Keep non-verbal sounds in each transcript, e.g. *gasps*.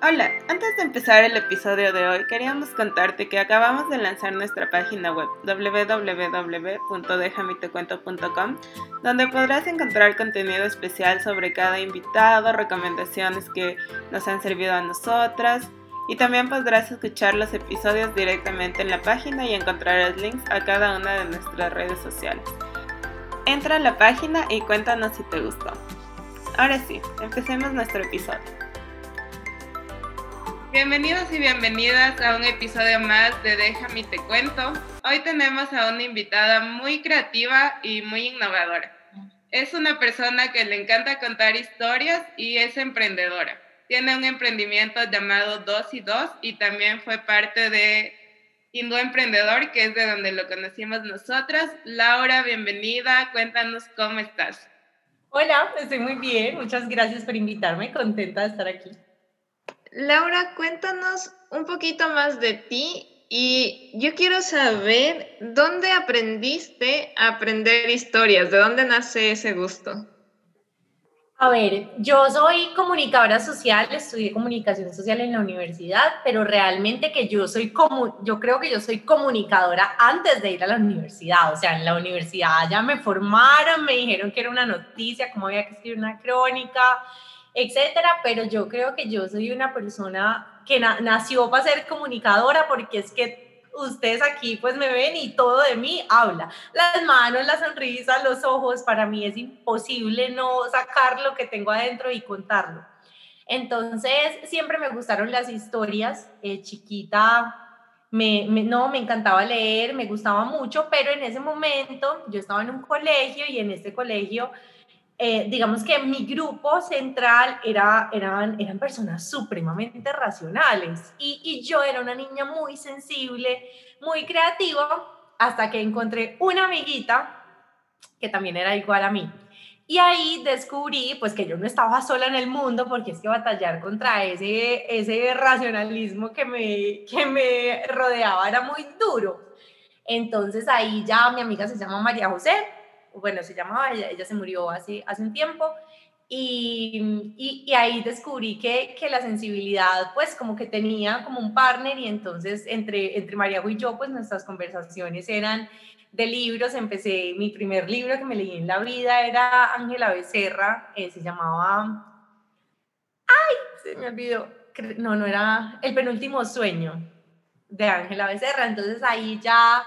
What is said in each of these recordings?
Hola, antes de empezar el episodio de hoy queríamos contarte que acabamos de lanzar nuestra página web www.dejamitecuento.com donde podrás encontrar contenido especial sobre cada invitado, recomendaciones que nos han servido a nosotras y también podrás escuchar los episodios directamente en la página y encontrar los links a cada una de nuestras redes sociales. Entra a la página y cuéntanos si te gustó. Ahora sí, empecemos nuestro episodio. Bienvenidos y bienvenidas a un episodio más de Déjame te cuento. Hoy tenemos a una invitada muy creativa y muy innovadora. Es una persona que le encanta contar historias y es emprendedora. Tiene un emprendimiento llamado Dos y Dos y también fue parte de Hindú Emprendedor, que es de donde lo conocimos nosotras. Laura, bienvenida. Cuéntanos cómo estás. Hola, estoy muy bien. Muchas gracias por invitarme. Contenta de estar aquí. Laura, cuéntanos un poquito más de ti y yo quiero saber dónde aprendiste a aprender historias, de dónde nace ese gusto. A ver, yo soy comunicadora social, estudié comunicación social en la universidad, pero realmente que yo soy como, yo creo que yo soy comunicadora antes de ir a la universidad, o sea, en la universidad ya me formaron, me dijeron que era una noticia, cómo había que escribir una crónica, etcétera, pero yo creo que yo soy una persona que nació para ser comunicadora porque es que ustedes aquí pues me ven y todo de mí habla. Las manos, la sonrisa, los ojos, para mí es imposible no sacar lo que tengo adentro y contarlo. Entonces, siempre me gustaron las historias. Eh, chiquita, me, no, me encantaba leer, me gustaba mucho, pero en ese momento yo estaba en un colegio y en este colegio eh, digamos que mi grupo central era, eran, eran personas supremamente racionales y, y, yo era una niña muy sensible, muy creativa, hasta que encontré una amiguita que también era igual a mí. Y ahí descubrí pues que yo no estaba sola en el mundo porque es que batallar contra ese, ese racionalismo que me, que me rodeaba era muy duro. Entonces ahí ya mi amiga se llama María José, bueno, se llamaba, ella, se murió hace, hace un tiempo, y, y, ahí descubrí que, que, la sensibilidad, pues como que tenía como un partner y entonces entre, entre María y yo, pues nuestras conversaciones eran de libros. Empecé, mi primer libro que me leí en la vida era Ángela Becerra, eh, se llamaba... ¡Ay! Se me olvidó. No, no era El penúltimo sueño de Ángela Becerra. Entonces ahí ya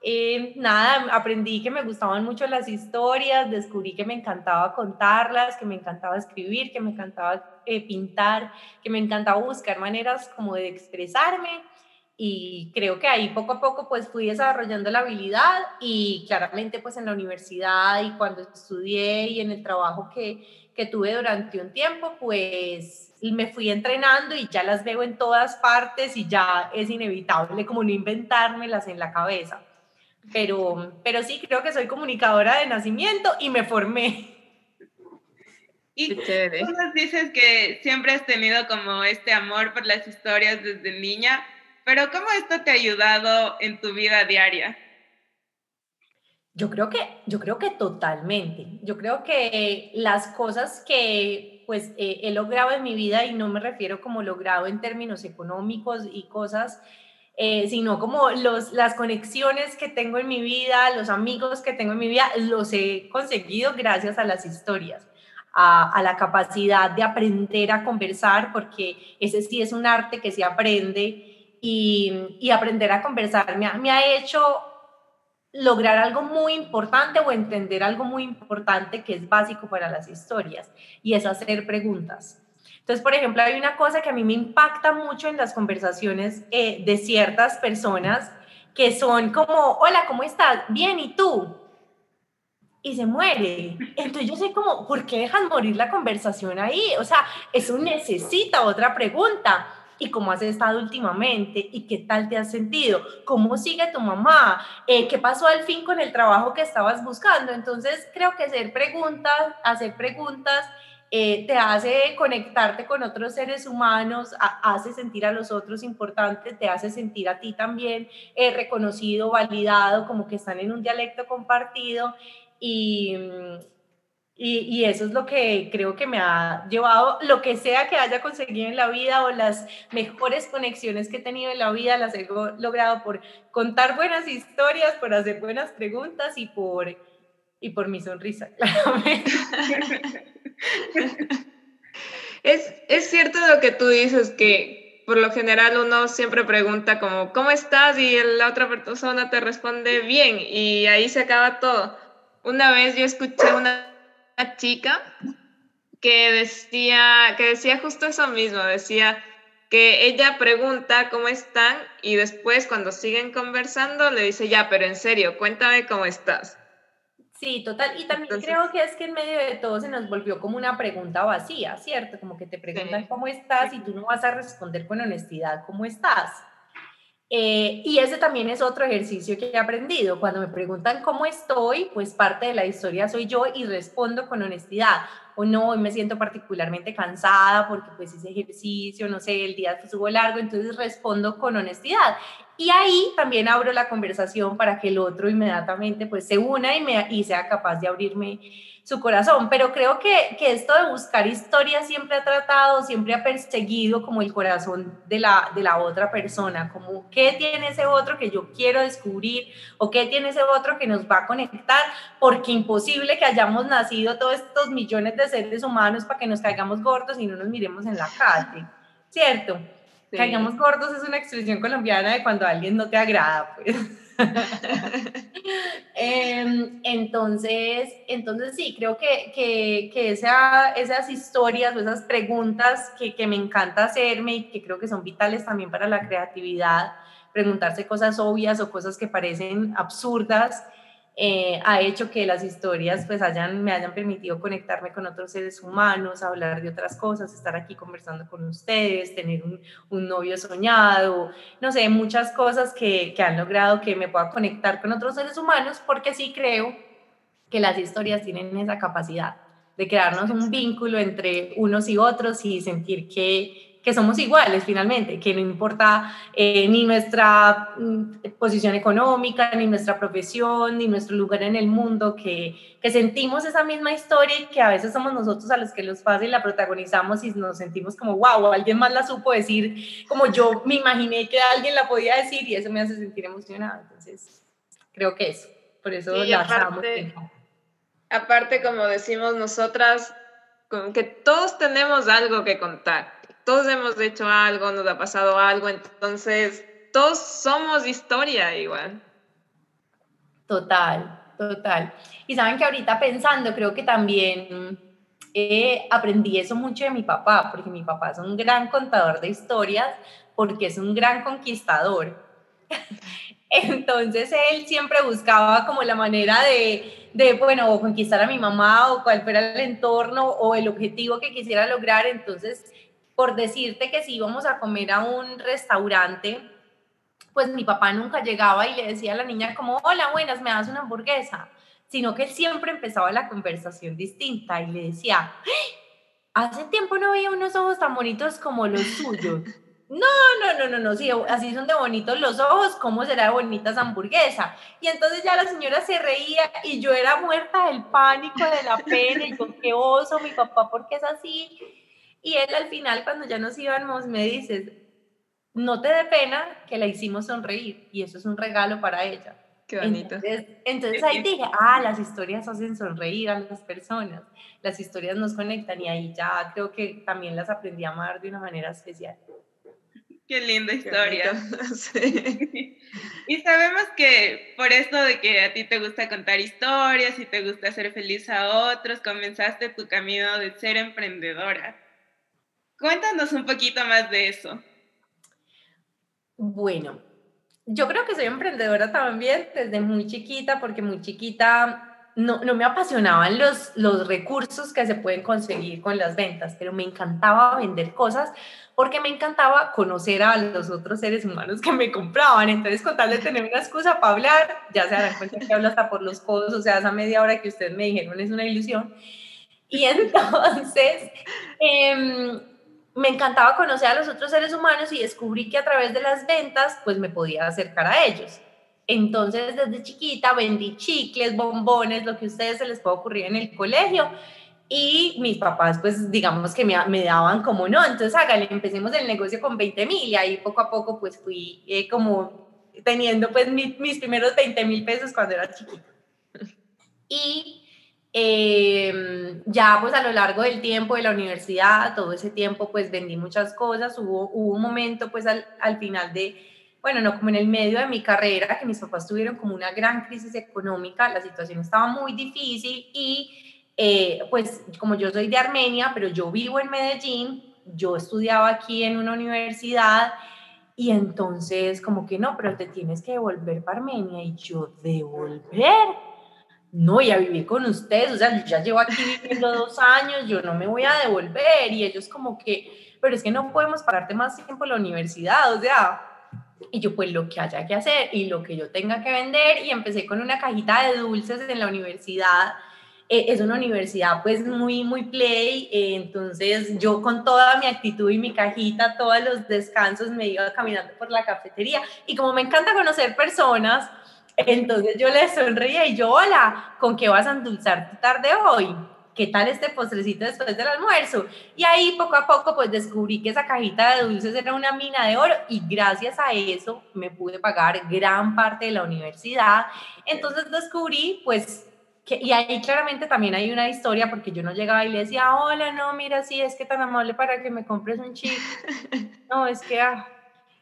eh, nada, aprendí que me gustaban mucho las historias, descubrí que me encantaba contarlas, que me encantaba escribir, que me encantaba eh, pintar, que me encantaba buscar maneras como de expresarme. Y creo que ahí poco a poco pues fui desarrollando la habilidad y claramente pues en la universidad y cuando estudié y en el trabajo que, que tuve durante un tiempo pues me fui entrenando y ya las veo en todas partes y ya es inevitable como no inventármelas en la cabeza pero, pero sí, creo que soy comunicadora de nacimiento y me formé. Y tú nos dices que siempre has tenido como este amor por las historias desde niña, pero ¿cómo esto te ha ayudado en tu vida diaria? Yo creo que, yo creo que totalmente. Yo creo que las cosas que pues he logrado en mi vida, y no me refiero como logrado en términos económicos y cosas eh, sino como los, las conexiones que tengo en mi vida, los amigos que tengo en mi vida, los he conseguido gracias a las historias. A, a, la capacidad de aprender a conversar, porque ese sí es un arte que se aprende y, y aprender a conversar me me ha hecho lograr algo muy importante o entender algo muy importante que es básico para las historias y es hacer preguntas. Entonces, por ejemplo, hay una cosa que a mí me impacta mucho en las conversaciones eh, de ciertas personas que son como, hola, ¿cómo estás? Bien, ¿y tú? Y se muere. Entonces yo sé como, ¿por qué dejan morir la conversación ahí? O sea, eso necesita otra pregunta. ¿Y cómo has estado últimamente? ¿Y qué tal te has sentido? ¿Cómo sigue tu mamá? Eh, ¿Qué pasó al fin con el trabajo que estabas buscando? Entonces creo que hacer preguntas, hacer preguntas eh, te hace conectarte con otros seres humanos, hace sentir a los otros importantes, te hace sentir a ti también eh, reconocido, validado, como que están en un dialecto compartido y, Y, eso es lo que creo que me ha llevado, lo que sea que haya conseguido en la vida o las mejores conexiones que he tenido en la vida, las he logrado por contar buenas historias, por hacer buenas preguntas y por, y por mi sonrisa, *laughs* claramente. *laughs* *laughs* es, es cierto lo que tú dices, que por lo general uno siempre pregunta como, ¿cómo estás? Y la otra persona te responde bien y ahí se acaba todo. Una vez yo escuché una chica que decía, que decía justo eso mismo, decía que ella pregunta cómo están y después cuando siguen conversando le dice, ya, pero en serio, cuéntame cómo estás. Sí, total. Y también creo que es que en medio de todo se nos volvió como una pregunta vacía, ¿cierto? Como que te preguntan cómo estás y tú no vas a responder con honestidad cómo estás. Eh, y ese también es otro ejercicio que he aprendido. Cuando me preguntan cómo estoy, pues parte de la historia soy yo y respondo con honestidad. O no, hoy me siento particularmente cansada porque pues ese ejercicio, no sé, el día estuvo largo, entonces respondo con honestidad. Y ahí también abro la conversación para que el otro inmediatamente pues se una y, me, y sea capaz de abrirme su corazón, pero creo que, que, esto de buscar historia siempre ha tratado, siempre ha perseguido como el corazón de la, de la otra persona, como qué tiene ese otro que yo quiero descubrir o qué tiene ese otro que nos va a conectar, porque imposible que hayamos nacido todos estos millones de seres humanos para que nos caigamos gordos y no nos miremos en la calle, ¿cierto? Caigamos gordos es una expresión colombiana de cuando alguien no te agrada, pues. *laughs* Em, entonces, entonces sí, creo que, que, que esa, esas historias o esas preguntas que, que me encanta hacerme y que creo que son vitales también para la creatividad, preguntarse cosas obvias o cosas que parecen absurdas, eh, ha hecho que las historias pues hayan, me hayan permitido conectarme con otros seres humanos, hablar de otras cosas, estar aquí conversando con ustedes, tener un, novio soñado, no sé, muchas cosas que, que han logrado que me pueda conectar con otros seres humanos porque sí creo que las historias tienen esa capacidad de crearnos un vínculo entre unos y otros y sentir que, que somos iguales finalmente, que no importa eh, ni nuestra mm, posición económica, ni nuestra profesión, ni nuestro lugar en el mundo, que, que, sentimos esa misma historia y que a veces somos nosotros a los que los pasa y la protagonizamos y nos sentimos como, wow, alguien más la supo decir, como yo me imaginé que alguien la podía decir y eso me hace sentir emocionada. Entonces, creo que eso, por eso la aparte, aparte, como decimos nosotras, que todos tenemos algo que contar todos hemos hecho algo, nos ha pasado algo, entonces todos somos historia igual. Total, total. Y saben que ahorita pensando, creo que también eh, aprendí eso mucho de mi papá, porque mi papá es un gran contador de historias, porque es un gran conquistador. *laughs* Entonces él siempre buscaba como la manera de, de, bueno, conquistar a mi mamá o cuál fuera el entorno o el objetivo que quisiera lograr. Entonces por decirte que si íbamos a comer a un restaurante, pues mi papá nunca llegaba y le decía a la niña como, hola, buenas, me das una hamburguesa, sino que él siempre empezaba la conversación distinta y le decía, hace tiempo no veía unos ojos tan bonitos como los *laughs* suyos. No, no, no, no, no, sí, así son de bonitos los ojos, ¿cómo será de bonita esa hamburguesa? Y entonces ya la señora se reía y yo era muerta del pánico, de la pena, y yo, qué oso, mi papá, ¿por qué es así? Y él al final, cuando ya nos íbamos, me dice, no te dé pena que la hicimos sonreír y eso es un regalo para ella. Qué bonito. Entonces, ahí dije, ah, las historias hacen sonreír a las personas, las historias nos conectan y ahí ya creo que también las aprendí a amar de una manera especial. Qué linda historia. *laughs* Y sabemos que por esto de que a ti te gusta contar historias y te gusta hacer feliz a otros, comenzaste tu camino de ser emprendedora. Cuéntanos un poquito más de eso. Bueno, yo creo que soy emprendedora también desde muy chiquita, porque muy chiquita no, no, me apasionaban los, los recursos que se pueden conseguir con las ventas, pero me encantaba vender cosas porque me encantaba conocer a los otros seres humanos que me compraban. Entonces, con tal de tener una excusa para hablar, ya se darán cuenta que hablo hasta por los codos, o sea, esa media hora que ustedes me dijeron es una ilusión. Y entonces, *laughs* eh, me encantaba conocer a los otros seres humanos y descubrí que a través de las ventas pues me podía acercar a ellos. Entonces, desde chiquita vendí chicles, bombones, lo que a ustedes se les pueda ocurrir en el colegio. Y mis papás, pues digamos que me, me daban como no, entonces hágale, empecemos el negocio con 20 mil y ahí poco a poco pues fui eh, como teniendo pues mis primeros 20 mil pesos cuando era chiquita. Y eh, ya pues a lo largo del tiempo de la universidad, todo ese tiempo pues vendí muchas cosas, hubo, hubo un momento pues al, al final de, bueno, no como en el medio de mi carrera, que mis papás tuvieron como una gran crisis económica, la situación estaba muy difícil y eh, pues como yo soy de Armenia, pero yo vivo en Medellín, yo estudiaba aquí en una universidad y entonces como que no, pero te tienes que devolver para Armenia y yo devolver. No, y a vivir con ustedes, o sea, yo ya llevo aquí viviendo *laughs* dos años, yo no me voy a devolver y ellos como que, pero es que no podemos pagarte más tiempo en la universidad, o sea, y yo pues lo que haya que hacer y lo que yo tenga que vender y empecé con una cajita de dulces en la universidad eh, es una universidad pues muy, muy play, eh, entonces yo con toda mi actitud y mi cajita, todos los descansos me iba caminando por la cafetería y como me encanta conocer personas, entonces yo le sonreía y yo, hola, ¿con qué vas a endulzar tu tarde hoy? ¿Qué tal este postrecito después del almuerzo? Y ahí poco a poco pues descubrí que esa cajita de dulces era una mina de oro y gracias a eso me pude pagar gran parte de la universidad. Entonces descubrí pues y ahí claramente también hay una historia porque yo no llegaba y le decía, hola, no, mira, sí, es que tan amable para que me compres un chip. *laughs* No, es que, ah.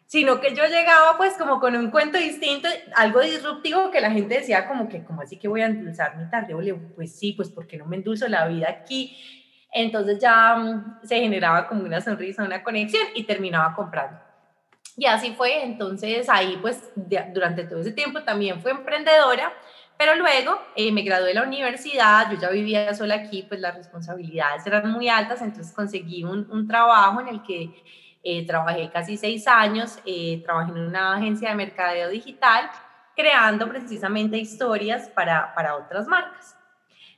Sino que yo llegaba pues como con un cuento distinto, algo disruptivo que la gente decía como que, como así que voy a endulzar mi tarde? Pues sí, pues porque no me endulzo la vida aquí. Entonces ya mm, se generaba como una sonrisa, una conexión y terminaba comprando. Y así fue, entonces ahí pues durante todo ese tiempo también fue emprendedora pero luego eh, me gradué de la universidad, yo ya vivía sola aquí, pues las responsabilidades eran muy altas, entonces conseguí un, un trabajo en el que eh, trabajé casi seis años, eh, trabajé en una agencia de mercadeo digital, creando precisamente historias para, para otras marcas.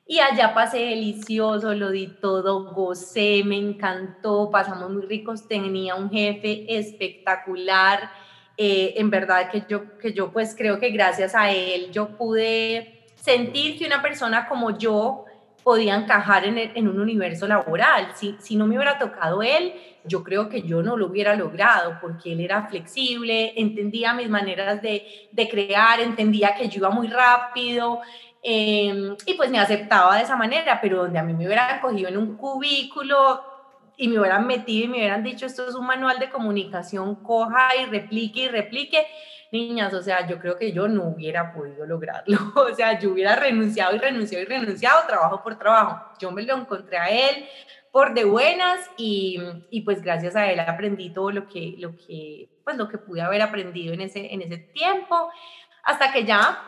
Y allá pasé delicioso, lo di todo, gocé, me encantó, pasamos muy ricos, tenía un jefe espectacular, eh, en verdad que yo, que yo pues creo que gracias a él yo pude sentir que una persona como yo podía encajar en, en un universo laboral. Si, si no me hubiera tocado él, yo creo que yo no lo hubiera logrado porque él era flexible, entendía mis maneras de, de crear, entendía que yo iba muy rápido. Eh, y pues me aceptaba de esa manera, pero donde a mí me hubiera cogido en un cubículo y me hubieran metido y me hubieran dicho, esto es un manual de comunicación, coja y replique y replique, niñas, o sea, yo creo que yo no hubiera podido lograrlo, *laughs* o sea, yo hubiera renunciado y renunciado y renunciado trabajo por trabajo. Yo me lo encontré a él por de buenas y, y pues gracias a él aprendí todo lo que, lo que, pues lo que pude haber aprendido en ese, en ese tiempo, hasta que ya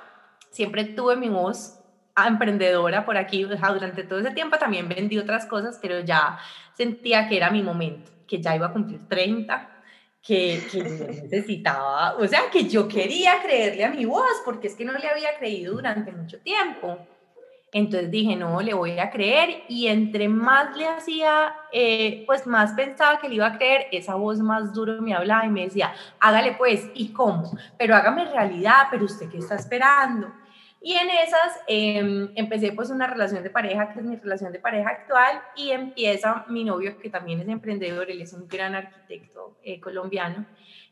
siempre tuve mi voz emprendedora por aquí, durante todo ese tiempo también vendí otras cosas, pero ya sentía que era mi momento, que ya iba a cumplir 30, que, que necesitaba, o sea, que yo quería creerle a mi voz, porque es que no le había creído durante mucho tiempo. Entonces dije, no, le voy a creer y entre más le hacía, eh, pues más pensaba que le iba a creer, esa voz más duro me hablaba y me decía, hágale pues, ¿y cómo? Pero hágame realidad, pero usted qué está esperando. Y en esas em, empecé pues una relación de pareja, que es mi relación de pareja actual, y empieza mi novio, que también es emprendedor, él es un gran arquitecto eh, colombiano,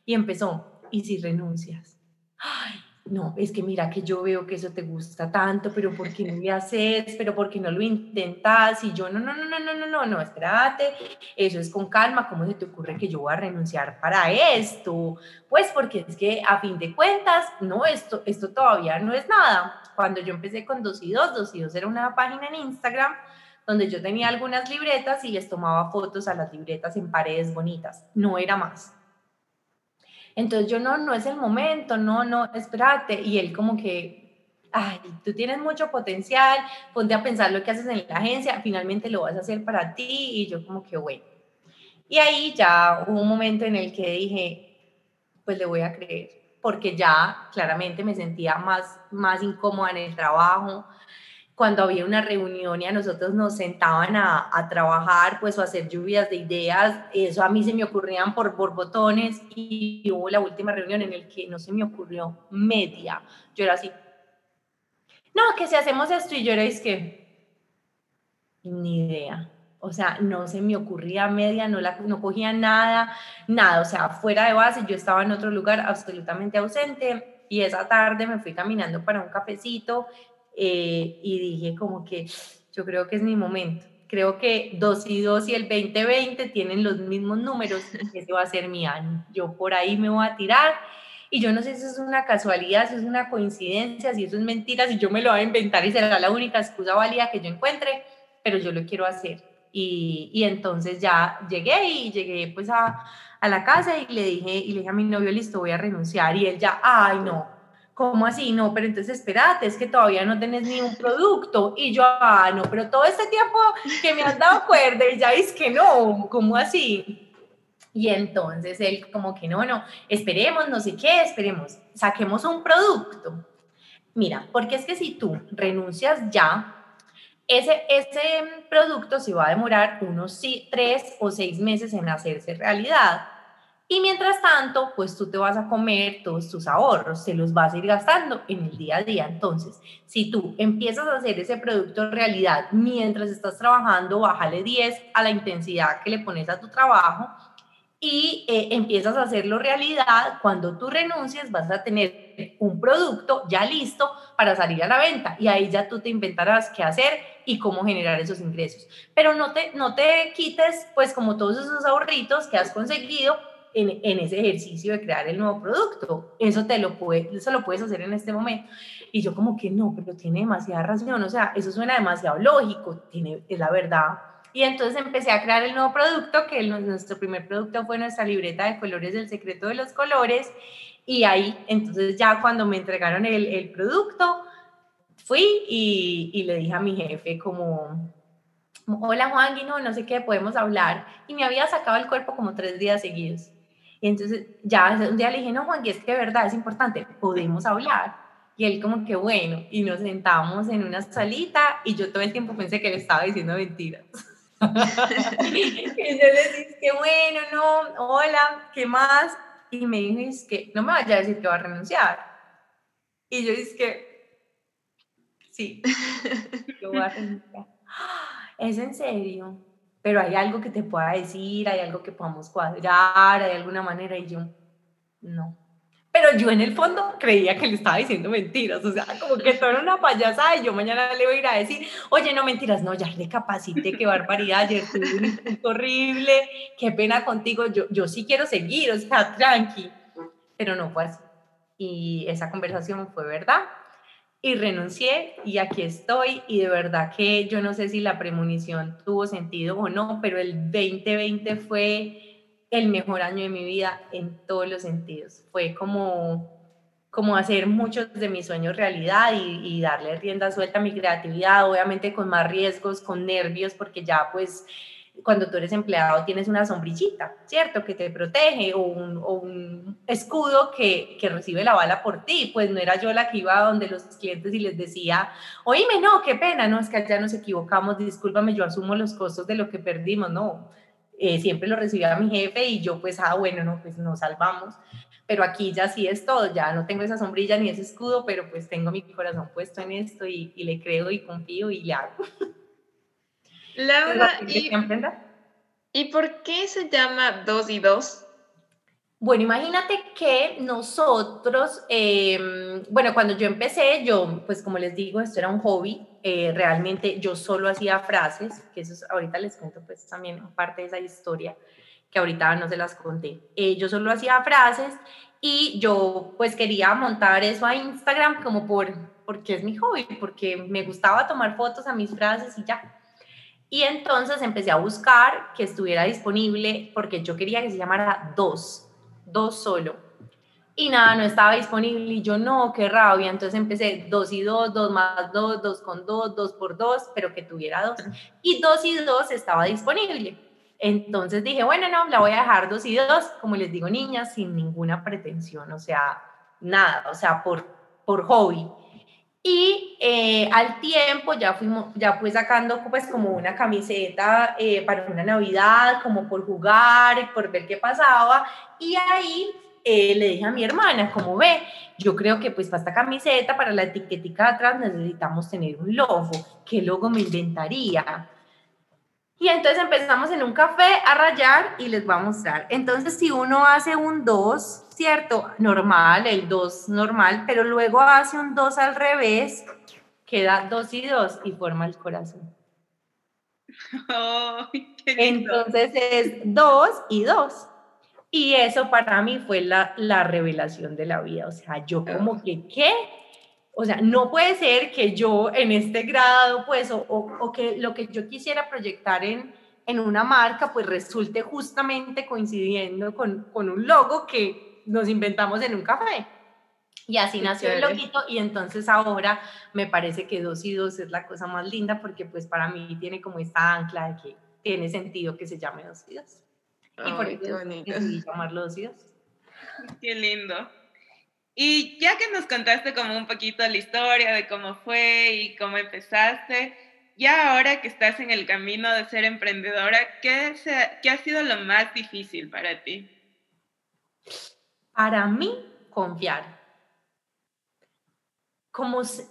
y empezó, ¿y si renuncias? Ay, no, es que mira que yo veo que eso te gusta tanto, pero ¿por qué no *laughs* lo haces? ¿Pero por qué no lo intentas? Y yo, no, no, no, no, no, no, no, no, espérate, eso es con calma, ¿cómo se te ocurre que yo voy a renunciar para esto? Pues porque es que a fin de cuentas, no, esto, esto todavía no es nada. Cuando yo empecé con 2 y 2, 2 y 2 era una página en Instagram donde yo tenía algunas libretas y les tomaba fotos a las libretas en paredes bonitas, no era más entonces yo, no, no es el momento, no, no, espérate. Y él como que, ay, tú tienes mucho potencial, ponte a pensar lo que haces en la agencia, finalmente lo vas a hacer para ti. Y yo como que, bueno. Y ahí ya hubo un momento en el que dije, pues le voy a creer, porque ya claramente me sentía más, más incómoda en el trabajo, cuando había una reunión y a nosotros nos sentaban a, a, trabajar, pues o hacer lluvias de ideas, eso a mí se me ocurrían por borbotones y hubo la última reunión en el que no se me ocurrió media. Yo era así, no, que si hacemos esto y yo era, es que, ni idea. O sea, no se me ocurría media, no, la, no cogía nada, nada. O sea, fuera de base, yo estaba en otro lugar absolutamente ausente y esa tarde me fui caminando para un cafecito eh, y dije como que yo creo que es mi momento. Creo que 2 y 2 y el 2020 tienen los mismos números, *laughs* ese va a ser mi año. Yo por ahí me voy a tirar y yo no sé si eso es una casualidad, si es una coincidencia, si eso es mentira, si yo me lo voy a inventar y será la única excusa válida que yo encuentre, pero yo lo quiero hacer. Y, y entonces ya llegué y llegué pues a, a la casa y le dije, y le dije a mi novio, listo, voy a renunciar. Y él ya, ay, no, ¿cómo así? No, pero entonces espérate, es que todavía no tenés ni un producto. Y yo, ah, no, pero todo este tiempo que me has dado cuerda y ya es que no, ¿cómo así? Y entonces él como que no, no, esperemos, no sé qué, esperemos, saquemos un producto. Mira, porque es que si tú renuncias ya, ese, ese producto se va a demorar unos tres o seis meses en hacerse realidad. Y mientras tanto, pues tú te vas a comer todos tus ahorros, se los vas a ir gastando en el día a día. Entonces, si tú empiezas a hacer ese producto realidad mientras estás trabajando, bájale 10 a la intensidad que le pones a tu trabajo y eh, empiezas a hacerlo realidad. Cuando tú renuncies, vas a tener un producto ya listo para salir a la venta y ahí ya tú te inventarás qué hacer y cómo generar esos ingresos. Pero no te, no te quites, pues, como todos esos ahorritos que has conseguido en, ese ejercicio de crear el nuevo producto. Eso, te lo puede, eso lo puedes hacer en este momento. Y yo como que no, pero tiene demasiada razón, o sea, eso suena demasiado lógico, tiene, es la verdad. Y entonces empecé a crear el nuevo producto, que nuestro primer producto fue nuestra libreta de colores del secreto de los colores. Y ahí, entonces ya cuando me entregaron el, el producto, fui y, y, le dije a mi jefe como, hola Juan, no, no sé qué, podemos hablar. Y me había sacado el cuerpo como tres días seguidos. Y entonces ya un día le dije, no, Juan, y es que verdad es importante, podemos hablar. Y él como que bueno, y nos sentamos en una salita y yo todo el tiempo pensé que le estaba diciendo mentiras. *laughs* y yo le dije, que bueno, no, hola, ¿qué más? Y me dijo, es que no me vaya a decir que va a renunciar. Y yo dije, que sí, yo voy a renunciar. *gasps* ¿Es en serio? Pero hay algo que te pueda decir, hay algo que podamos cuadrar, hay alguna manera y yo, no. Pero yo en el fondo creía que le estaba diciendo mentiras, o sea, como que todo era una payasada y yo mañana le voy a ir a decir, oye, no mentiras, no, ya recapacité, qué barbaridad, ayer tuve un horrible, qué pena contigo, yo, yo sí quiero seguir, o sea, tranqui, pero no fue así. Y esa conversación fue verdad y renuncié y aquí estoy y de verdad que yo no sé si la premonición tuvo sentido o no, pero el 2020 fue el mejor año de mi vida en todos los sentidos. Fue como, como hacer muchos de mis sueños realidad y, y darle rienda suelta a mi creatividad, obviamente con más riesgos, con nervios, porque ya pues cuando tú eres empleado tienes una sombrillita, ¿cierto? Que te protege o un, escudo que, que, recibe la bala por ti. Pues no era yo la que iba donde los clientes y les decía, oíme, no, qué pena, no, es que allá nos equivocamos, discúlpame, yo asumo los costos de lo que perdimos, no. Eh, siempre lo recibía mi jefe y yo pues, ah, bueno, no, pues nos salvamos. Pero aquí ya sí es todo, ya no tengo esa sombrilla ni ese escudo, pero pues tengo mi corazón puesto en esto y, y le creo y confío y le hago. *laughs* Laura, y, ¿y por qué se llama dos y dos? Bueno, imagínate que nosotros, em, bueno, cuando yo empecé, yo, pues como les digo, esto era un hobby, eh, realmente yo solo hacía frases, que eso ahorita les cuento pues también parte de esa historia, que ahorita no se las conté. Eh, yo solo hacía frases y yo pues quería montar eso a Instagram como por, porque es mi hobby, porque me gustaba tomar fotos a mis frases y ya. Y entonces empecé a buscar que estuviera disponible porque yo quería que se llamara dos, dos solo. Y nada, no estaba disponible y yo no, qué rabia. Entonces empecé dos y dos, dos más dos, dos con dos, dos por dos, pero que tuviera dos. Y dos y dos estaba disponible. Entonces dije, bueno, no, la voy a dejar dos y dos, como les digo, niñas, sin ninguna pretensión, o sea, nada, o sea, por, por hobby. Y eh, al tiempo ya, fuimos, ya fui sacando pues como una camiseta eh, para una Navidad, como por jugar, por ver qué pasaba. Y ahí eh, le dije a mi hermana, como ve, yo creo que pues para esta camiseta, para la etiquetica de atrás necesitamos tener un logo. ¿Qué logo me inventaría? Y entonces empezamos en un café a rayar y les voy a mostrar. Entonces si uno hace un 2, ¿cierto? Normal, el 2 normal, pero luego hace un 2 al revés, queda 2 y 2 y forma el corazón. *laughs* Entonces es 2 y 2. Y eso para mí fue la, la revelación de la vida. O sea, yo como que, ¿qué? O sea, no puede ser que yo en este grado, pues, o, o, que lo que yo quisiera proyectar en, en una marca, pues resulte justamente coincidiendo con, con un logo que nos inventamos en un café. Y así nació el loguito y entonces ahora me parece que dos y dos es la cosa más linda porque pues para mí tiene como esta ancla de que tiene sentido que se llame dos y dos. Y por eso decidí llamarlo dos y dos. *laughs* Qué lindo. Y ya que nos contaste como un poquito la historia de cómo fue y cómo empezaste, ya ahora que estás en el camino de ser emprendedora, ¿qué, qué ha sido lo más difícil para ti? Para mí, confiar. Como se,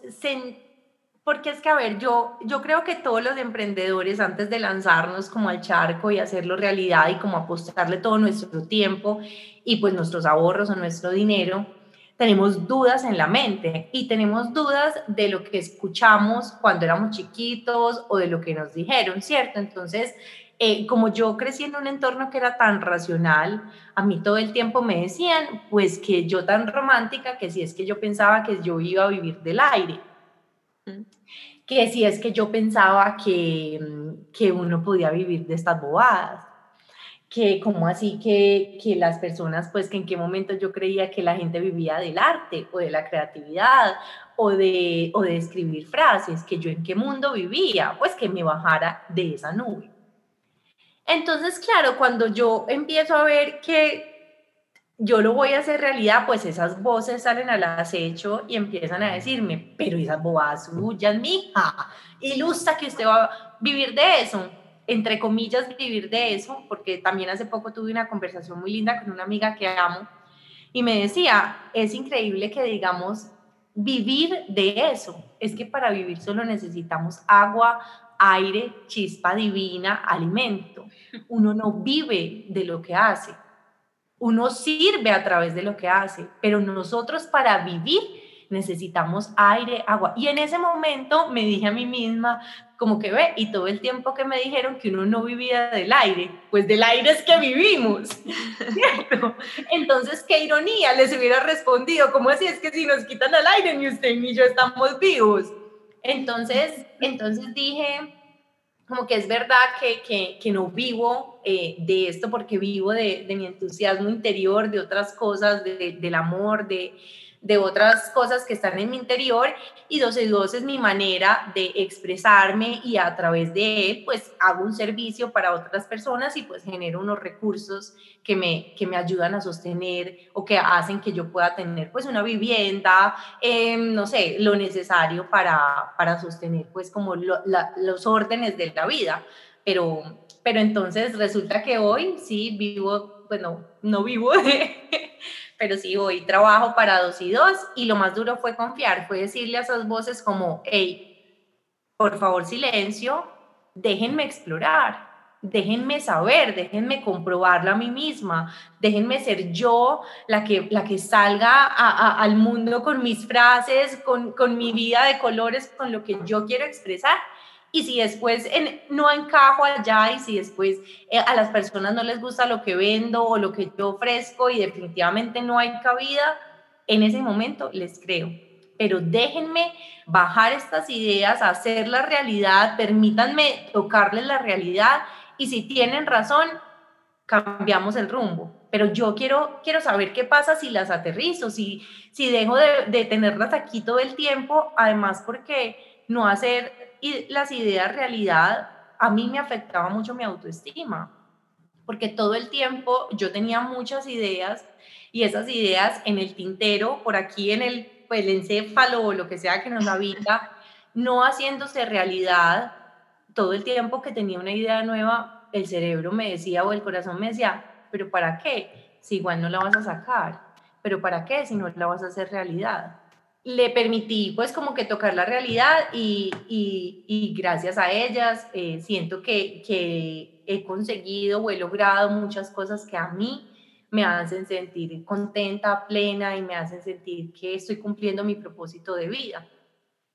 porque es que, a ver, yo, yo creo que todos los emprendedores, antes de lanzarnos como al charco y hacerlo realidad y como apostarle todo nuestro tiempo y pues nuestros ahorros o nuestro dinero, tenemos dudas en la mente y tenemos dudas de lo que escuchamos cuando éramos chiquitos o de lo que nos dijeron, ¿cierto? Entonces, eh, como yo crecí en un entorno que era tan racional, a mí todo el tiempo me decían, pues que yo tan romántica, que si es que yo pensaba que yo iba a vivir del aire, que si es que yo pensaba que, que uno podía vivir de estas bobadas que como así que, que las personas, pues que en qué momento yo creía que la gente vivía del arte o de la creatividad o de, o de escribir frases, que yo en qué mundo vivía, pues que me bajara de esa nube. Entonces, claro, cuando yo empiezo a ver que yo lo voy a hacer realidad, pues esas voces salen al acecho y empiezan a decirme, pero esas bobadas suyas, mija, ilustra que usted va a vivir de eso entre comillas, vivir de eso, porque también hace poco tuve una conversación muy linda con una amiga que amo y me decía, es increíble que digamos vivir de eso. Es que para vivir solo necesitamos agua, aire, chispa divina, alimento. Uno no vive de lo que hace. Uno sirve a través de lo que hace, pero nosotros para vivir necesitamos aire, agua. Y en ese momento me dije a mí misma, como que ve, y todo el tiempo que me dijeron que uno no vivía del aire, pues del aire es que vivimos, *laughs* ¿cierto? Entonces, qué ironía, les hubiera respondido, ¿cómo así es que si nos quitan el aire, ni usted ni yo estamos vivos? Entonces, entonces dije, como que es verdad que, que, que no vivo eh, de esto porque vivo de, de, mi entusiasmo interior, de otras cosas, de, del amor, de, de otras cosas que están en mi interior y 12 es mi manera de expresarme y a través de él pues hago un servicio para otras personas y pues genero unos recursos que me, que me ayudan a sostener o que hacen que yo pueda tener pues una vivienda, em, no sé, lo necesario para, para sostener pues como los órdenes de la vida. Pero, pero entonces resulta que hoy sí vivo, bueno, no vivo *laughs* pero sí, hoy trabajo para dos y dos y lo más duro fue confiar, fue decirle a esas voces como, hey, por favor silencio, déjenme explorar, déjenme saber, déjenme comprobarlo a mí misma, déjenme ser yo la que, la que salga al mundo con mis frases, con, con mi vida de colores, con lo que yo quiero expresar y si después no encajo allá y si después eh, a las personas no les gusta lo que vendo o lo que yo ofrezco y definitivamente no hay cabida, en ese momento les creo. Pero déjenme bajar estas ideas, hacerla realidad, permítanme tocarles la realidad y si tienen razón, cambiamos el rumbo. Pero yo quiero, quiero saber qué pasa si las aterrizo, si, si dejo de, de tenerlas aquí todo el tiempo, además porque no hacer y las ideas realidad, a mí me afectaba mucho mi autoestima, porque todo el tiempo yo tenía muchas ideas y esas ideas en el tintero, por aquí en el pues, el encéfalo o lo que sea que nos *laughs* habita, no haciéndose realidad, todo el tiempo que tenía una idea nueva, el cerebro me decía o el corazón me decía, pero ¿para qué? Si igual no la vas a sacar, pero ¿para qué si no la vas a hacer realidad? Le permití pues como que tocar la realidad y, y, gracias a ellas eh, siento que, que he conseguido o he logrado muchas cosas que a mí me hacen sentir contenta, plena y me hacen sentir que estoy cumpliendo mi propósito de vida.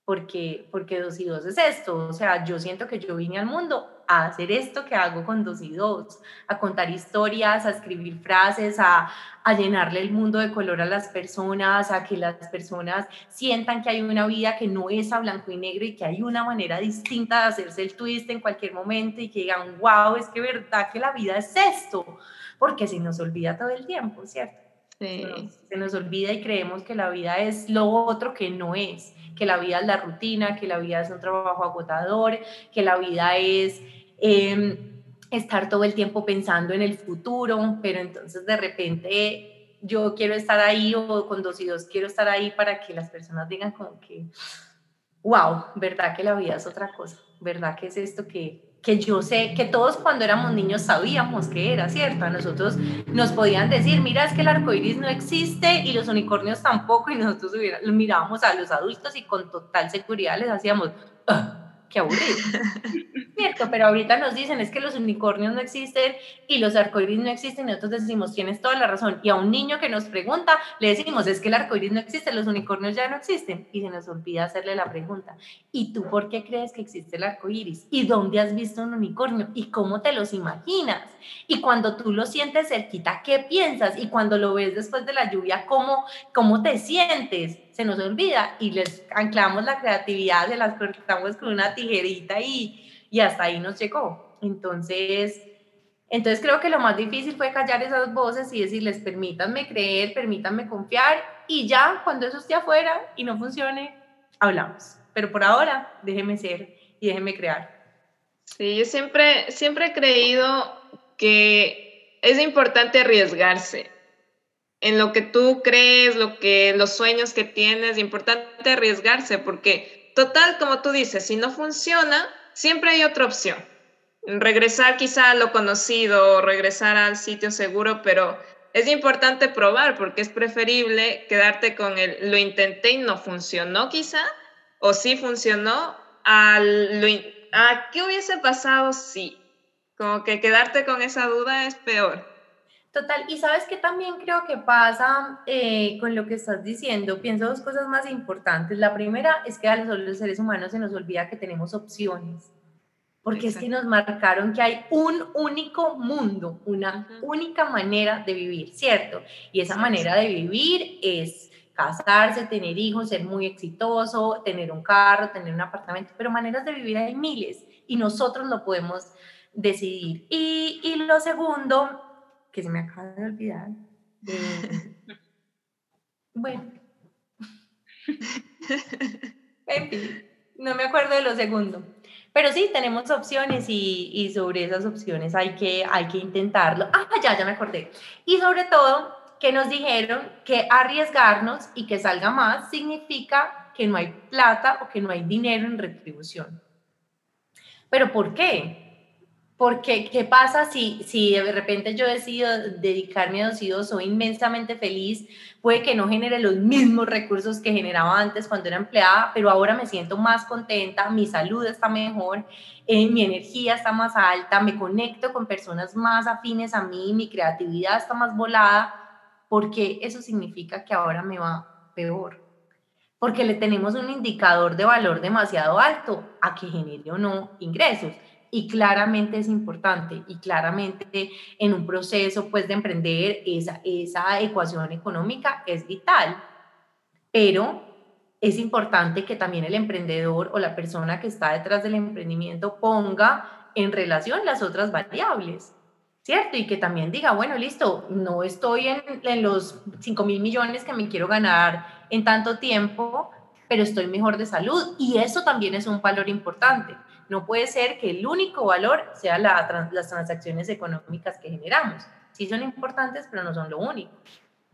Porque, porque dos y dos es esto, o sea, yo siento que yo vine al mundo a hacer esto que hago con dos y dos, a contar historias, a escribir frases, a, a llenarle el mundo de color a las personas, a que las personas sientan que hay una vida que no es a blanco y negro y que hay una manera distinta de hacerse el twist en cualquier momento y que digan, wow, es que verdad que la vida es esto porque se nos olvida todo el tiempo, ¿cierto? Sí. Se, nos, olvida y creemos que la vida es lo otro que no es, que la vida es la rutina, que la vida es un trabajo agotador, que la vida es em, estar todo el tiempo pensando en el futuro, pero entonces de repente yo quiero estar ahí o con dos y dos quiero estar ahí para que las personas digan como que, wow, ¿verdad que la vida es otra cosa? ¿Verdad que es esto que, que yo sé que todos cuando éramos niños sabíamos que era cierto. A nosotros nos podían decir, mira, es que el arco iris no existe y los unicornios tampoco, y nosotros mirábamos a los adultos y con total seguridad les hacíamos, ah, qué aburrido. Cierto, pero ahorita nos dicen es que los unicornios no existen y los arcoíris no existen y nosotros decimos, tienes toda la razón. Y a un niño que nos pregunta, le decimos, es que el arcoíris no existe, los unicornios ya no existen. Y se nos olvida hacerle la pregunta, ¿y tú por qué crees que existe el arcoíris? ¿Y dónde has visto un unicornio? ¿Y cómo te los imaginas? Y cuando tú lo sientes cerquita, ¿qué piensas? Y cuando lo ves después de la lluvia, ¿cómo, cómo te sientes? Se nos olvida y les anclamos la creatividad, se las cortamos con una tijerita y, y hasta ahí nos llegó. Entonces, entonces creo que lo más difícil fue callar esas voces y decirles, permítanme creer, permítanme confiar y ya cuando eso esté afuera y no funcione, hablamos. Pero por ahora, déjeme ser y déjeme crear. Sí, yo siempre, siempre he creído que es importante arriesgarse en lo que tú crees, lo que, los sueños que tienes, importante arriesgarse, porque total, como tú dices, si no funciona, siempre hay otra opción. Regresar quizá a lo conocido, regresar al sitio seguro, pero es importante probar porque es preferible quedarte con el lo intenté y no funcionó quizá, o sí funcionó, a, a qué hubiese pasado si. Como que quedarte con esa duda es peor. Total, y sabes que también creo que pasa eh, con lo que estás diciendo, pienso dos cosas más importantes. La primera es que a los, seres humanos se nos olvida que tenemos opciones, porque es que nos marcaron que hay un único mundo, una única manera de vivir, ¿cierto? Y esa manera de vivir es casarse, tener hijos, ser muy exitoso, tener un carro, tener un apartamento, pero maneras de vivir hay miles y nosotros lo podemos decidir. Y, y lo segundo que se me acaba de olvidar. bueno. *laughs* en fin, no me acuerdo de lo segundo. Pero sí, tenemos opciones y, y, sobre esas opciones hay que, hay que intentarlo. Ah, ya, ya me acordé. Y sobre todo, que nos dijeron que arriesgarnos y que salga más significa que no hay plata o que no hay dinero en retribución. ¿Pero por qué? Porque, ¿qué pasa si, si de repente yo decido dedicarme a dos hijos, soy inmensamente feliz, puede que no genere los mismos recursos que generaba antes cuando era empleada, pero ahora me siento más contenta, mi salud está mejor, eh, mi energía está más alta, me conecto con personas más afines a mí, mi creatividad está más volada, porque eso significa que ahora me va peor. Porque le tenemos un indicador de valor demasiado alto a que genere o no ingresos y claramente es importante y claramente en un proceso pues de emprender esa, esa ecuación económica es vital, pero es importante que también el emprendedor o la persona que está detrás del emprendimiento ponga en relación las otras variables, ¿cierto? Y que también diga, bueno, listo, no estoy en, en los 5 mil millones que me quiero ganar en tanto tiempo, pero estoy mejor de salud y eso también es un valor importante. No puede ser que el único valor sea las transacciones económicas que generamos. Sí son importantes, pero no son lo único.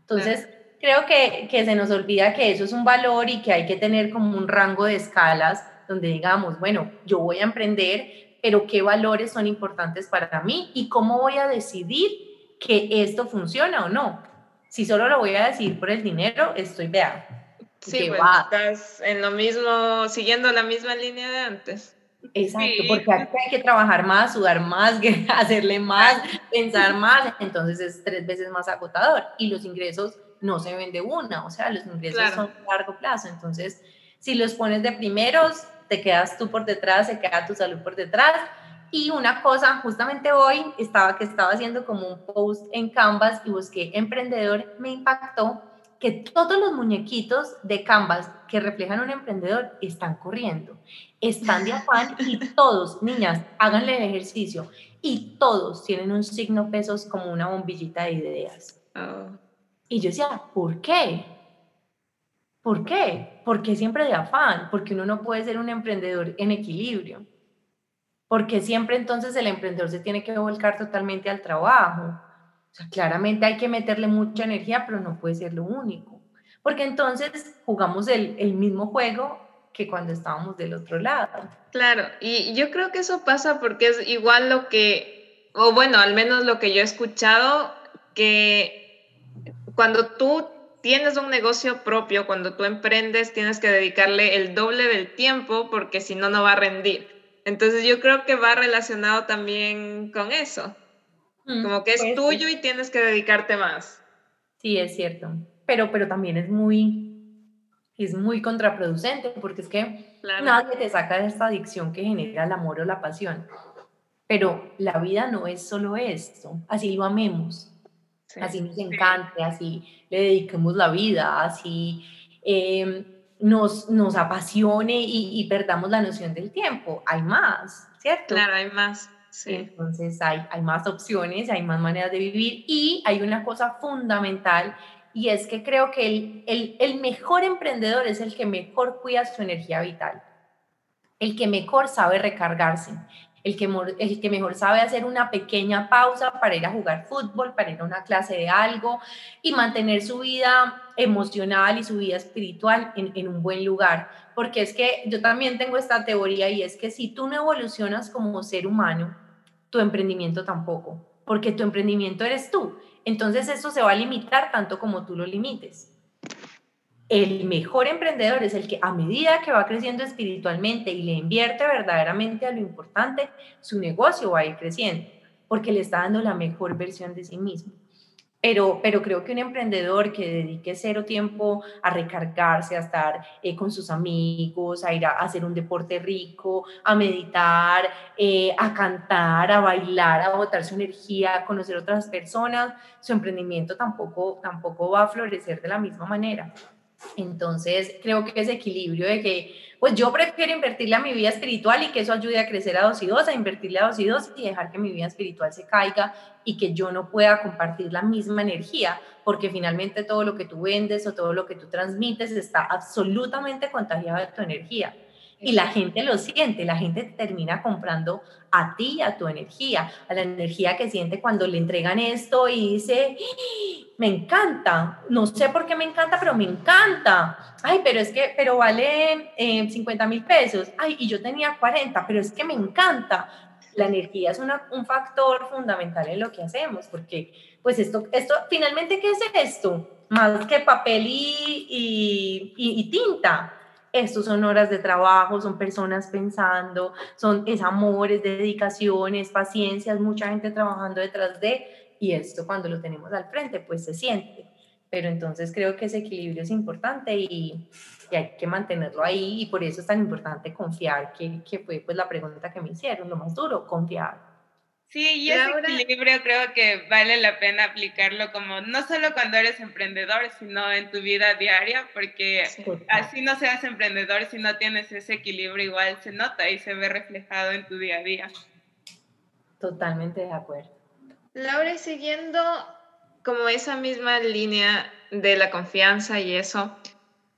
Entonces, creo que, que se nos olvida que eso es un valor y que hay que tener como un rango de escalas donde digamos, bueno, yo voy a emprender, pero qué valores son importantes para mí y cómo voy a decidir que esto funciona o no. Si solo lo voy a decidir por el dinero, estoy vea. Sí, pues estás en lo mismo, siguiendo la misma línea de antes. Exacto, porque aquí hay que trabajar más, sudar más, *laughs* hacerle más, pensar más, entonces es tres veces más agotador y los ingresos no se ven de una, o sea, los ingresos son a largo plazo, entonces si los pones de primeros, te quedas tú por detrás, se queda tu salud por detrás. Y una cosa, justamente hoy estaba que estaba haciendo como un post en Canvas y busqué emprendedor, me impactó que todos los muñequitos de Canvas que reflejan un emprendedor están corriendo, están de afán y *laughs* todos, niñas, háganle el ejercicio y todos tienen un signo pesos como una bombillita de ideas. Oh. Y yo decía, ¿por qué? ¿Por qué? Porque siempre de afán, porque uno no puede ser un emprendedor en equilibrio. Porque siempre entonces el emprendedor se tiene que volcar totalmente al trabajo. O sea, claramente hay que meterle mucha energía, pero no puede ser lo único. Porque entonces jugamos el, el mismo juego que cuando estábamos del otro lado. Claro, y yo creo que eso pasa porque es igual lo que, o bueno, al menos lo que yo he escuchado, que cuando tú tienes un negocio propio, cuando tú emprendes, tienes que dedicarle el doble del tiempo porque si no, no va a rendir. Entonces yo creo que va relacionado también con eso. Como que es pues tuyo y tienes que dedicarte más. Sí, es cierto. Pero, pero también es muy, es muy contraproducente porque es que nadie te saca de esta adicción que genera el amor o la pasión. Pero la vida no es solo esto, así lo amemos así nos encante, así le dediquemos la vida, así em, nos, nos apasione y, perdamos la noción del tiempo. Hay más, ¿cierto? Claro, hay más. Sí. Entonces hay, hay más opciones, hay más maneras de vivir y hay una cosa fundamental y es que creo que el, el, el mejor emprendedor es el que mejor cuida su energía vital, el que mejor sabe recargarse, el que, el que mejor sabe hacer una pequeña pausa para ir a jugar fútbol, para ir a una clase de algo y mantener su vida emocional y su vida espiritual en, en un buen lugar. Porque es que yo también tengo esta teoría y es que si tú no evolucionas como ser humano, tu emprendimiento tampoco, porque tu emprendimiento eres tú. Entonces eso se va a limitar tanto como tú lo limites el mejor emprendedor es el que a medida que va creciendo espiritualmente y le invierte verdaderamente a lo importante, su negocio va a ir creciendo, porque le está dando la mejor versión de sí mismo. Pero, pero creo que un emprendedor que dedique cero tiempo a recargarse, a estar eh, con sus amigos, a ir a, hacer un deporte rico, a meditar, eh, a cantar, a bailar, a botar su energía, a conocer otras personas, su emprendimiento tampoco, tampoco va a florecer de la misma manera. Entonces, creo que ese equilibrio de que, pues yo prefiero invertirle a mi vida espiritual y que eso ayude a crecer a dos y dos, a invertirle a dos y dos y dejar que mi vida espiritual se caiga y que yo no pueda compartir la misma energía, porque finalmente todo lo que tú vendes o todo lo que tú transmites está absolutamente contagiado de tu energía. Y la gente lo siente, la gente termina comprando a ti, a tu energía, a la energía que siente cuando le entregan esto y dice, me encanta, no sé por qué me encanta, pero me encanta. Ay, pero es que, pero vale 50 eh, mil pesos. Ay, y yo tenía 40, pero es que me encanta. La energía es un factor fundamental en lo que hacemos, porque pues esto, esto, finalmente, ¿qué es esto? Más que papel y, y, y tinta estos son horas de trabajo, son personas pensando, son es amores, dedicaciones, paciencias, mucha gente trabajando detrás de, y esto cuando lo tenemos al frente, pues se siente. Pero entonces creo que ese equilibrio es importante y, hay que mantenerlo ahí y por eso es tan importante confiar, que, que fue pues la pregunta que me hicieron, lo más duro, confiar. Sí, y ese equilibrio creo que vale la pena aplicarlo como no solo cuando eres emprendedor, sino en tu vida diaria, porque así no seas emprendedor si no tienes ese equilibrio igual se nota y se ve reflejado en tu día a día. Totalmente de acuerdo. Laura, siguiendo como esa misma línea de la confianza y eso,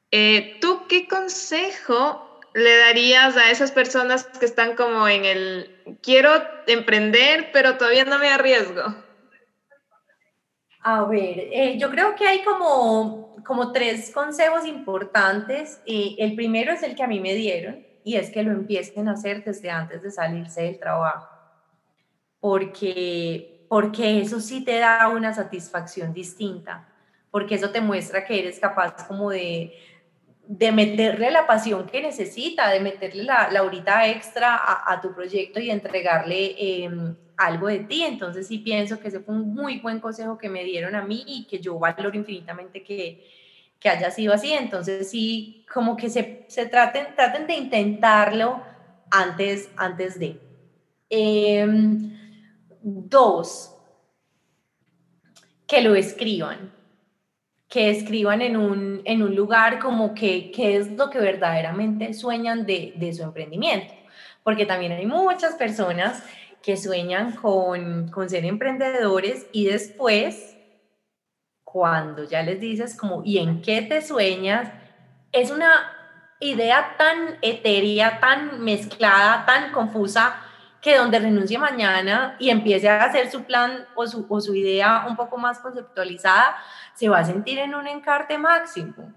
eh, ¿tú qué consejo le darías a esas personas que están como en el quiero emprender, pero todavía no me arriesgo? A ver, eh, yo creo que hay como, como tres consejos importantes. Eh, el primero es el que a mí me dieron y es que lo empiecen a hacer desde antes de salirse del trabajo. Porque, porque eso sí te da una satisfacción distinta, porque eso te muestra que eres capaz como de, de meterle la pasión que necesita, de meterle la, la horita extra a, tu proyecto y entregarle eh, algo de ti. Entonces sí pienso que ese fue un muy buen consejo que me dieron a mí y que yo valoro infinitamente que, que haya sido así. Entonces sí, como que se, se traten, traten de intentarlo antes, antes de. Em, dos, que lo escriban que escriban en un, en un lugar como que qué es lo que verdaderamente sueñan de, de, su emprendimiento. Porque también hay muchas personas que sueñan con, con ser emprendedores y después, cuando ya les dices como, ¿y en qué te sueñas? Es una idea tan etérea, tan mezclada, tan confusa, que donde renuncie mañana y empiece a hacer su plan o su, o su idea un poco más conceptualizada, se va a sentir en un encarte máximo.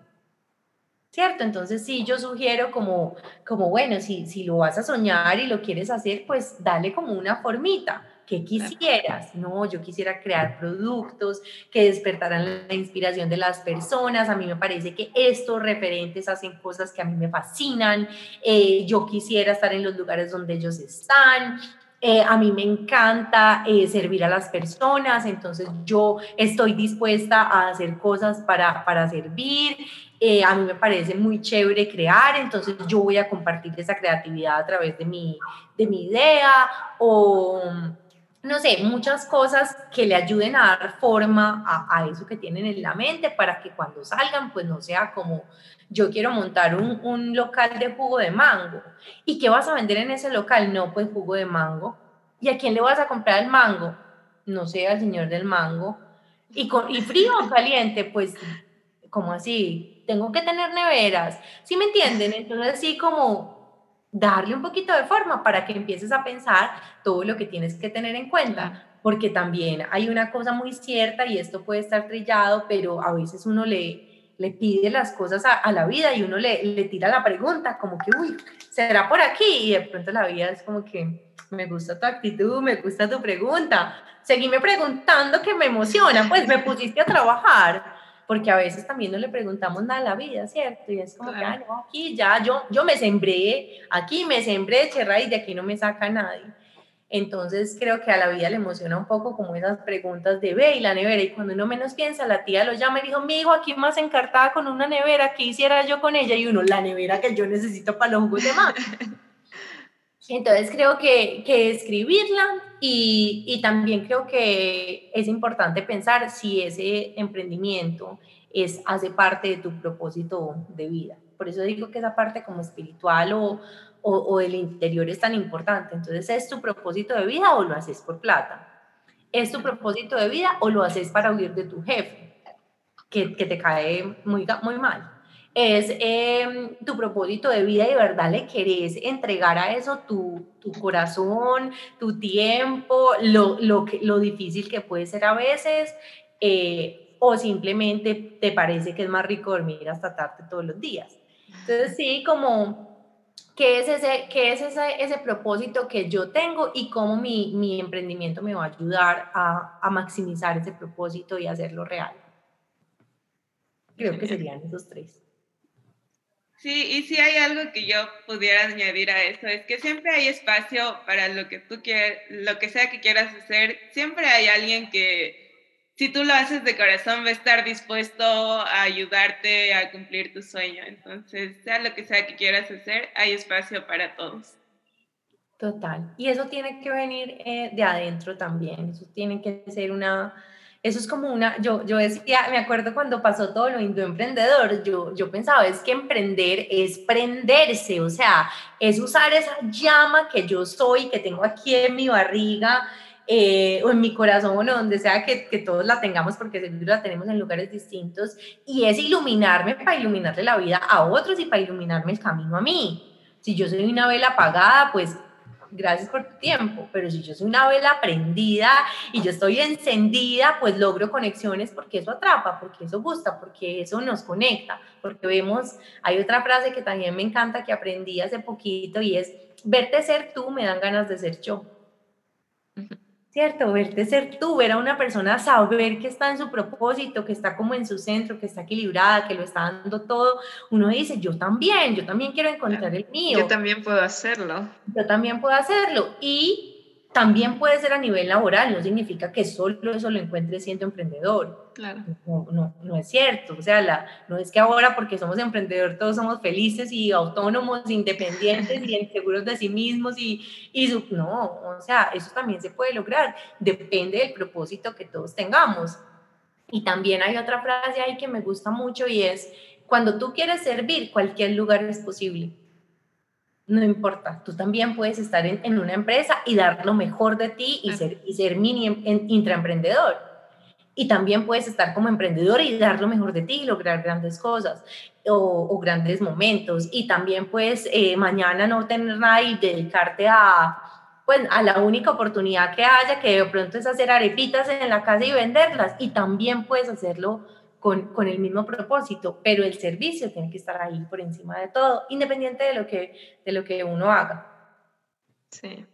¿cierto? Entonces sí, yo sugiero como, como bueno, si, si lo vas a soñar y lo quieres hacer, pues dale como una formita. ¿Qué quisieras? No, yo quisiera crear productos que despertaran la inspiración de las personas. A mí me parece que estos referentes hacen cosas que a mí me fascinan. Eh, yo quisiera estar en los lugares donde ellos están. Eh, a mí me encanta eh, servir a las personas, entonces yo estoy dispuesta a hacer cosas para, para servir. Eh, a mí me parece muy chévere crear, entonces yo voy a compartir esa creatividad a través de mi, de mi idea o, no sé, muchas cosas que le ayuden a dar forma a, eso que tienen en la mente para que cuando salgan, pues no sea como yo quiero montar un, un local de jugo de mango. ¿Y qué vas a vender en ese local? No, pues jugo de mango. ¿Y a quién le vas a comprar el mango? No sé, al señor del mango. Y, con, y frío o caliente, pues, como así? tengo que tener neveras, ¿sí me entienden? Entonces así como darle un poquito de forma para que empieces a pensar todo lo que tienes que tener en cuenta, porque también hay una cosa muy cierta y esto puede estar trillado, pero a veces uno le, le pide las cosas a, a la vida y uno le, le, tira la pregunta como que, uy, ¿será por aquí? Y de pronto la vida es como que, me gusta tu actitud, me gusta tu pregunta, seguime preguntando que me emociona, pues me pusiste a trabajar porque a veces también no le preguntamos nada a la vida, ¿cierto? Y es como que, ah, no, aquí ya yo, yo me sembré, aquí me sembré, cherra, y de aquí no me saca nadie. Entonces creo que a la vida le emociona un poco como esas preguntas de ve y la nevera, y cuando uno menos piensa, la tía lo llama y dijo, mi hijo aquí más encartada con una nevera, ¿qué hiciera yo con ella? Y uno, la nevera que yo necesito para los jugos de más. *laughs* Entonces creo que, que escribirla y, también creo que es importante pensar si ese emprendimiento es, hace parte de tu propósito de vida. Por eso digo que esa parte como espiritual o, o, o del interior es tan importante. Entonces, ¿es tu propósito de vida o lo haces por plata? ¿Es tu propósito de vida o lo haces para huir de tu jefe, que, que te cae muy, muy mal? Es eh, tu propósito de vida y de verdad le querés entregar a eso tu, tu corazón, tu tiempo, lo, lo, lo, difícil que puede ser a veces, eh, o simplemente te parece que es más rico dormir hasta tarde todos los días. Entonces sí, como, ¿qué es ese, qué es ese, ese propósito que yo tengo y cómo mi, mi emprendimiento me va a ayudar a, a maximizar ese propósito y hacerlo real? Creo que serían esos tres. Sí, y si hay algo que yo pudiera añadir a eso, es que siempre hay espacio para lo que tú quieras, lo que sea que quieras hacer, siempre hay alguien que, si tú lo haces de corazón, va a estar dispuesto a ayudarte a cumplir tu sueño. Entonces, sea lo que sea que quieras hacer, hay espacio para todos. Total. Y eso tiene que venir eh, de adentro también, eso tiene que ser una eso es como una, yo, yo decía, me acuerdo cuando pasó todo lo emprendedor, yo, yo pensaba, es que emprender es prenderse, o sea, es usar esa llama que yo soy, que tengo aquí en mi barriga, eh, o en mi corazón o donde sea que, que, todos la tengamos, porque seguro la tenemos en lugares distintos, y es iluminarme para iluminarle la vida a otros y para iluminarme el camino a mí. Si yo soy una vela apagada, pues gracias por tu tiempo, pero si yo soy una vela prendida y yo estoy encendida, pues logro conexiones porque eso atrapa, porque eso gusta, porque eso nos conecta, porque vemos, hay otra frase que también me encanta que aprendí hace poquito y es, verte ser tú me dan ganas de ser yo. ¿Cierto? Verte ser tú, ver a una persona, saber que está en su propósito, que está como en su centro, que está equilibrada, que lo está dando todo, uno dice, yo también, yo también quiero encontrar el mío. Yo también puedo hacerlo. Yo también puedo hacerlo. Y también puede ser a nivel laboral, no significa que solo eso lo encuentre siendo emprendedor. Claro. No, no, no es cierto. O sea, la, no es que ahora porque somos emprendedores todos somos felices y autónomos, independientes y seguros de sí mismos y, y su, no, o sea, eso también se puede lograr. Depende del propósito que todos tengamos. Y también hay otra frase ahí que me gusta mucho y es, cuando tú quieres servir, cualquier lugar es posible no importa, tú también puedes estar en, una empresa y dar lo mejor de ti y ser, y ser mini em, intraemprendedor. Y también puedes estar como emprendedor y dar lo mejor de ti y lograr grandes cosas o, grandes momentos. Y también puedes eh, mañana no tener nada y dedicarte a, pues, a la única oportunidad que haya, que de pronto es hacer arepitas en la casa y venderlas. Y también puedes hacerlo con, el mismo propósito, pero el servicio tiene que estar ahí por encima de todo, independiente de lo que, de lo que uno haga. Sí.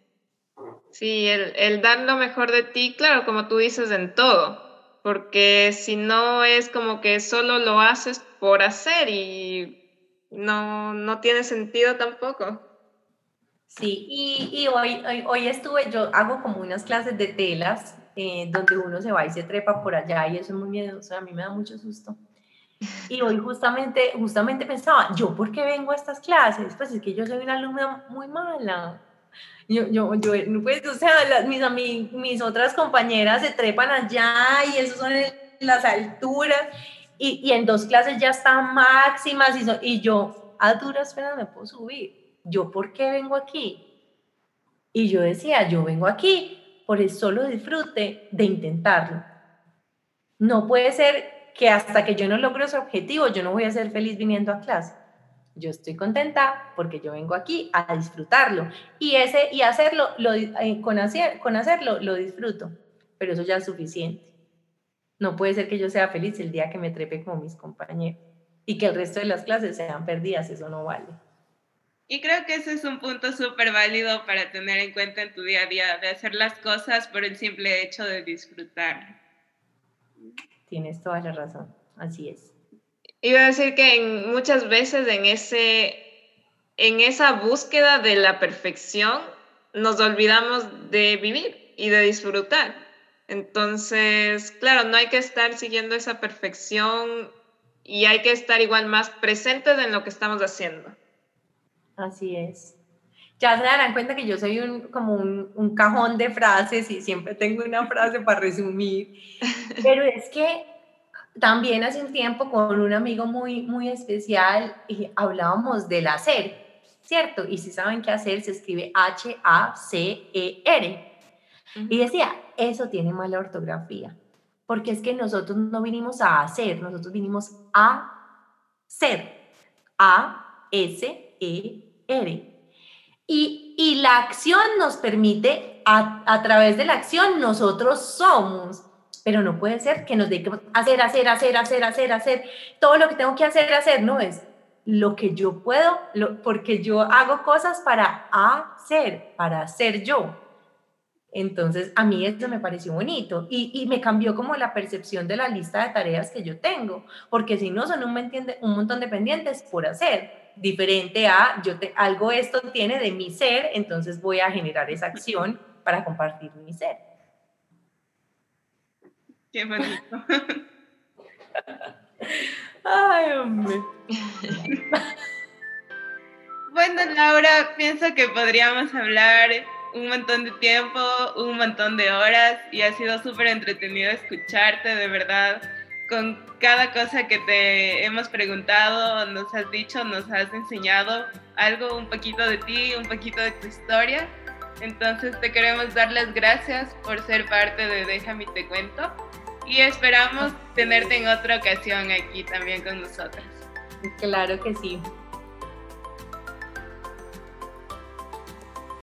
Sí, el, el dar lo mejor de ti, claro, como tú dices, en todo, porque si no es como que solo lo haces por hacer y no, no tiene sentido tampoco. Sí, y, y hoy, hoy, hoy, estuve, yo hago como unas clases de telas eh, donde uno se va y se trepa por allá y eso es muy miedoso, a mí me da mucho susto. Y hoy justamente, justamente pensaba, ¿yo por qué vengo a estas clases? Pues es que yo soy una alumna muy mala. Yo, yo, yo pues, o sea, las, mis, mis otras compañeras se trepan allá y eso son las alturas y, y, en dos clases ya están máximas y, y yo a duras penas me puedo subir. ¿Yo por qué vengo aquí? Y yo decía, yo vengo aquí por el solo disfrute de intentarlo. No puede ser que hasta que yo no logre ese objetivo, yo no voy a ser feliz viniendo a clase. Yo estoy contenta porque yo vengo aquí a disfrutarlo y ese y hacerlo lo, eh, con hacerlo lo disfruto, pero eso ya es suficiente. No puede ser que yo sea feliz el día que me trepe con mis compañeros y que el resto de las clases sean perdidas, eso no vale. Y creo que ese es un punto súper válido para tener en cuenta en tu día a día, de hacer las cosas por el simple hecho de disfrutar. Tienes toda la razón, así es. Iba a decir que muchas veces en, ese, en esa búsqueda de la perfección nos olvidamos de vivir y de disfrutar. Entonces, claro, no hay que estar siguiendo esa perfección y hay que estar igual más presentes en lo que estamos haciendo. Así es. Ya se darán cuenta que yo soy un, como un, un cajón de frases y siempre tengo una frase para resumir. *laughs* Pero es que también hace un tiempo con un amigo muy, muy especial y hablábamos del hacer, ¿cierto? Y si saben qué hacer, se escribe H-A-C-E-R. Y decía, eso tiene mala ortografía, porque es que nosotros no vinimos a hacer, nosotros vinimos a ser. A-S-E-R. Y, y la acción nos permite, a, a, través de la acción, nosotros somos. Pero no puede ser que nos dediquemos a hacer, hacer, hacer, hacer, hacer, hacer. Todo lo que tengo que hacer, hacer, no es lo que yo puedo, lo, porque yo hago cosas para hacer, para ser yo. Entonces, a mí esto me pareció bonito y, y, me cambió como la percepción de la lista de tareas que yo tengo, porque si no, son un, un montón de pendientes por hacer diferente a yo te, algo esto tiene de mi ser, entonces voy a generar esa acción para compartir mi ser. Qué bonito. Ay, hombre. bueno, Laura, pienso que podríamos hablar un montón de tiempo, un montón de horas y ha sido súper entretenido escucharte, de verdad con cada cosa que te hemos preguntado, nos has dicho, nos has enseñado algo, un poquito de ti, un poquito de tu historia. Entonces te queremos dar las gracias por ser parte de Déjame Te Cuento y esperamos tenerte en otra ocasión aquí también con nosotras. Claro que sí.